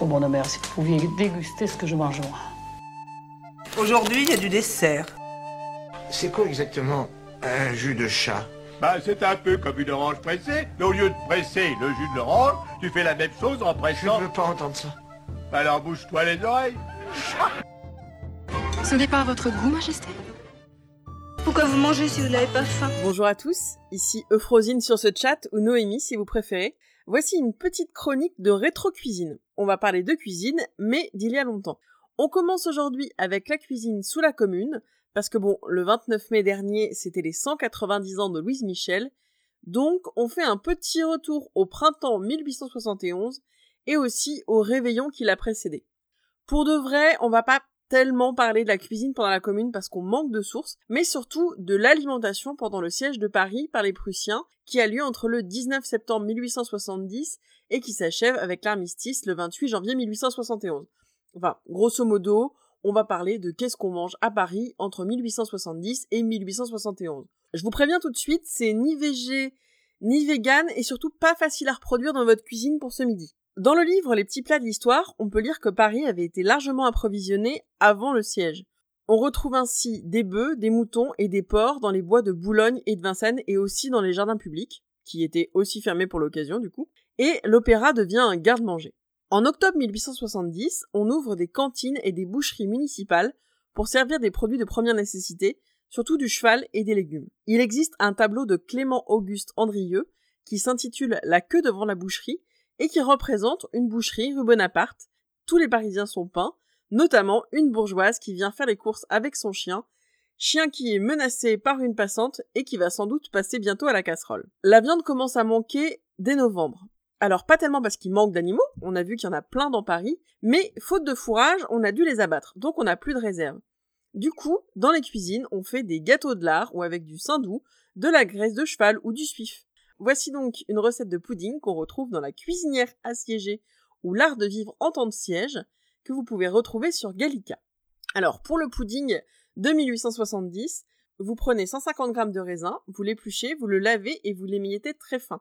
Oh mon mère, si vous pouviez déguster ce que je mange moi. Aujourd'hui, il y a du dessert. C'est quoi exactement un jus de chat? Bah, c'est un peu comme une orange pressée, mais au lieu de presser le jus de l'orange, tu fais la même chose en Je pressant. ne veux pas entendre ça. Alors bouge-toi les oreilles. Ce n'est pas à votre goût, Majesté Pourquoi vous mangez si vous n'avez pas faim? Bonjour à tous, ici Euphrosine sur ce chat, ou Noémie si vous préférez. Voici une petite chronique de rétro-cuisine. On va parler de cuisine, mais d'il y a longtemps. On commence aujourd'hui avec la cuisine sous la commune, parce que bon, le 29 mai dernier, c'était les 190 ans de Louise Michel, donc on fait un petit retour au printemps 1871 et aussi au réveillon qui l'a précédé. Pour de vrai, on va pas tellement parler de la cuisine pendant la commune parce qu'on manque de sources, mais surtout de l'alimentation pendant le siège de Paris par les Prussiens, qui a lieu entre le 19 septembre 1870 et qui s'achève avec l'armistice le 28 janvier 1871. Enfin, grosso modo, on va parler de qu'est-ce qu'on mange à Paris entre 1870 et 1871. Je vous préviens tout de suite, c'est ni végé, ni vegan et surtout pas facile à reproduire dans votre cuisine pour ce midi. Dans le livre Les petits plats de l'histoire, on peut lire que Paris avait été largement approvisionné avant le siège. On retrouve ainsi des bœufs, des moutons et des porcs dans les bois de Boulogne et de Vincennes et aussi dans les jardins publics, qui étaient aussi fermés pour l'occasion du coup, et l'opéra devient un garde-manger. En octobre 1870, on ouvre des cantines et des boucheries municipales pour servir des produits de première nécessité, surtout du cheval et des légumes. Il existe un tableau de Clément Auguste Andrieux qui s'intitule La queue devant la boucherie et qui représente une boucherie rue Bonaparte. Tous les Parisiens sont peints, notamment une bourgeoise qui vient faire les courses avec son chien, chien qui est menacé par une passante et qui va sans doute passer bientôt à la casserole. La viande commence à manquer dès novembre. Alors pas tellement parce qu'il manque d'animaux, on a vu qu'il y en a plein dans Paris, mais faute de fourrage, on a dû les abattre, donc on n'a plus de réserve. Du coup, dans les cuisines, on fait des gâteaux de lard ou avec du saindoux, de la graisse de cheval ou du suif. Voici donc une recette de pudding qu'on retrouve dans la cuisinière assiégée ou l'art de vivre en temps de siège que vous pouvez retrouver sur Gallica. Alors pour le pudding de 1870, vous prenez 150 g de raisin, vous l'épluchez, vous le lavez et vous l'émiettez très fin.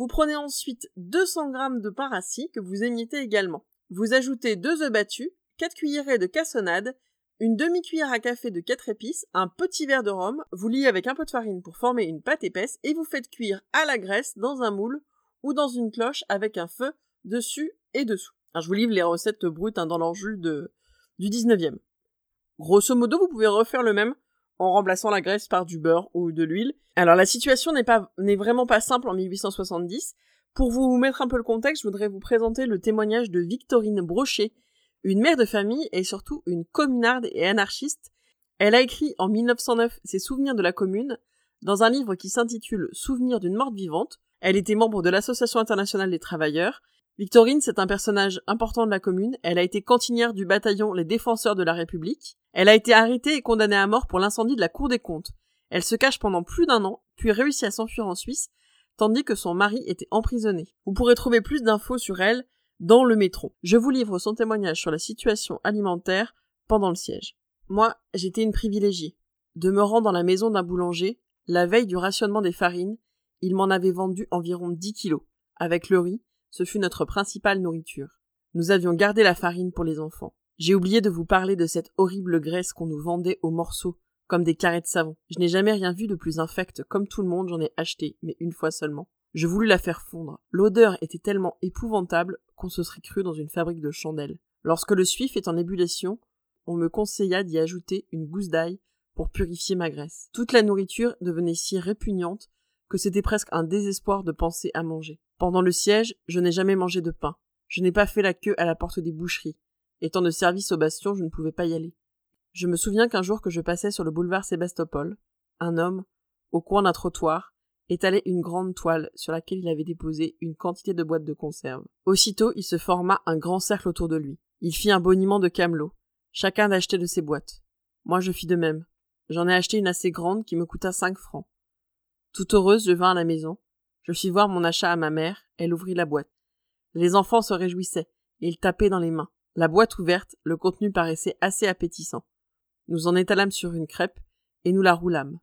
Vous prenez ensuite 200 g de pain rassis que vous émiettez également. Vous ajoutez 2 œufs battus, 4 cuillerées de cassonade, une demi-cuillère à café de 4 épices, un petit verre de rhum, vous liez avec un peu de farine pour former une pâte épaisse et vous faites cuire à la graisse dans un moule ou dans une cloche avec un feu dessus et dessous. Alors, je vous livre les recettes brutes hein, dans leur du 19e. Grosso modo, vous pouvez refaire le même en remplaçant la graisse par du beurre ou de l'huile. Alors la situation n'est pas n'est vraiment pas simple en 1870. Pour vous mettre un peu le contexte, je voudrais vous présenter le témoignage de Victorine Brochet, une mère de famille et surtout une communarde et anarchiste. Elle a écrit en 1909 ses souvenirs de la commune dans un livre qui s'intitule Souvenirs d'une morte vivante. Elle était membre de l'Association internationale des travailleurs. Victorine, c'est un personnage important de la commune. Elle a été cantinière du bataillon Les Défenseurs de la République. Elle a été arrêtée et condamnée à mort pour l'incendie de la Cour des comptes. Elle se cache pendant plus d'un an, puis réussit à s'enfuir en Suisse, tandis que son mari était emprisonné. Vous pourrez trouver plus d'infos sur elle dans le métro. Je vous livre son témoignage sur la situation alimentaire pendant le siège. Moi, j'étais une privilégiée. Demeurant dans la maison d'un boulanger, la veille du rationnement des farines, il m'en avait vendu environ 10 kilos. Avec le riz, ce fut notre principale nourriture. Nous avions gardé la farine pour les enfants. J'ai oublié de vous parler de cette horrible graisse qu'on nous vendait aux morceaux, comme des carrés de savon. Je n'ai jamais rien vu de plus infect, comme tout le monde j'en ai acheté, mais une fois seulement. Je voulus la faire fondre. L'odeur était tellement épouvantable qu'on se serait cru dans une fabrique de chandelles. Lorsque le suif est en ébullition, on me conseilla d'y ajouter une gousse d'ail pour purifier ma graisse. Toute la nourriture devenait si répugnante que c'était presque un désespoir de penser à manger. Pendant le siège, je n'ai jamais mangé de pain. Je n'ai pas fait la queue à la porte des boucheries. Étant de service au bastion, je ne pouvais pas y aller. Je me souviens qu'un jour que je passais sur le boulevard Sébastopol, un homme, au coin d'un trottoir, étalait une grande toile sur laquelle il avait déposé une quantité de boîtes de conserve. Aussitôt, il se forma un grand cercle autour de lui. Il fit un boniment de camelots, chacun d'acheter de ses boîtes. Moi, je fis de même. J'en ai acheté une assez grande qui me coûta cinq francs. Tout heureuse, je vins à la maison. Je fis voir mon achat à ma mère, elle ouvrit la boîte. Les enfants se réjouissaient, et ils tapaient dans les mains. La boîte ouverte, le contenu paraissait assez appétissant. Nous en étalâmes sur une crêpe, et nous la roulâmes.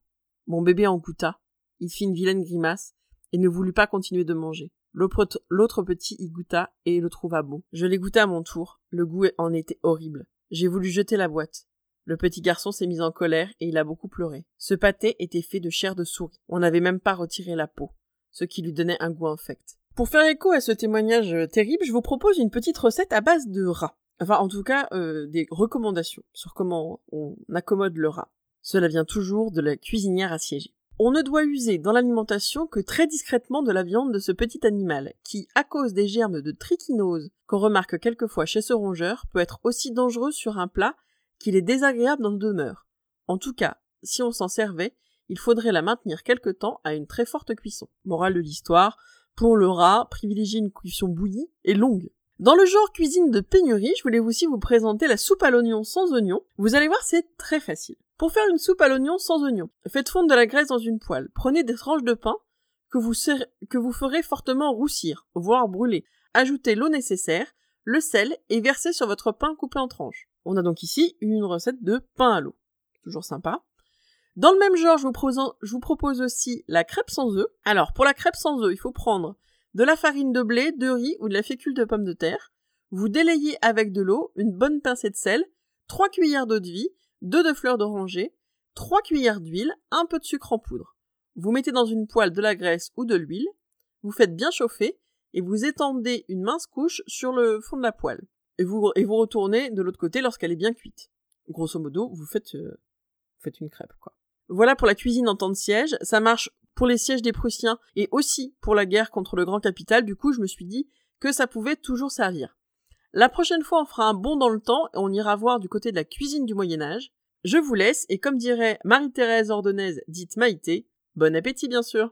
Mon bébé en goûta, il fit une vilaine grimace, et ne voulut pas continuer de manger. L'autre petit y goûta et le trouva bon. Je l'ai goûté à mon tour. Le goût en était horrible. J'ai voulu jeter la boîte. Le petit garçon s'est mis en colère et il a beaucoup pleuré. Ce pâté était fait de chair de souris. On n'avait même pas retiré la peau, ce qui lui donnait un goût infect. Pour faire écho à ce témoignage euh, terrible, je vous propose une petite recette à base de rat. Enfin, en tout cas, euh, des recommandations sur comment on accommode le rat. Cela vient toujours de la cuisinière assiégée. On ne doit user dans l'alimentation que très discrètement de la viande de ce petit animal, qui, à cause des germes de trichinose qu'on remarque quelquefois chez ce rongeur, peut être aussi dangereux sur un plat qu'il est désagréable dans nos demeures. En tout cas, si on s'en servait, il faudrait la maintenir quelque temps à une très forte cuisson. Morale de l'histoire, pour le rat, privilégiez une cuisson bouillie et longue. Dans le genre cuisine de pénurie, je voulais aussi vous présenter la soupe à l'oignon sans oignon. Vous allez voir, c'est très facile. Pour faire une soupe à l'oignon sans oignon, faites fondre de la graisse dans une poêle. Prenez des tranches de pain que vous, que vous ferez fortement roussir, voire brûler. Ajoutez l'eau nécessaire, le sel et versez sur votre pain coupé en tranches. On a donc ici une recette de pain à l'eau. Toujours sympa. Dans le même genre, je vous, propose, aussi la crêpe sans œufs. Alors, pour la crêpe sans œufs, il faut prendre de la farine de blé, de riz ou de la fécule de pomme de terre. Vous délayez avec de l'eau, une bonne pincée de sel, 3 cuillères d'eau de vie, 2 de fleurs d'oranger, 3 cuillères d'huile, un peu de sucre en poudre. Vous mettez dans une poêle de la graisse ou de l'huile, vous faites bien chauffer et vous étendez une mince couche sur le fond de la poêle et vous, et vous retournez de l'autre côté lorsqu'elle est bien cuite. Grosso modo, vous faites, euh, faites une crêpe, quoi. Voilà pour la cuisine en temps de siège. Ça marche pour les sièges des Prussiens et aussi pour la guerre contre le grand capital. Du coup, je me suis dit que ça pouvait toujours servir. La prochaine fois, on fera un bond dans le temps et on ira voir du côté de la cuisine du Moyen Âge. Je vous laisse et comme dirait Marie-Thérèse Ordonnaise, dite Maïté, bon appétit bien sûr.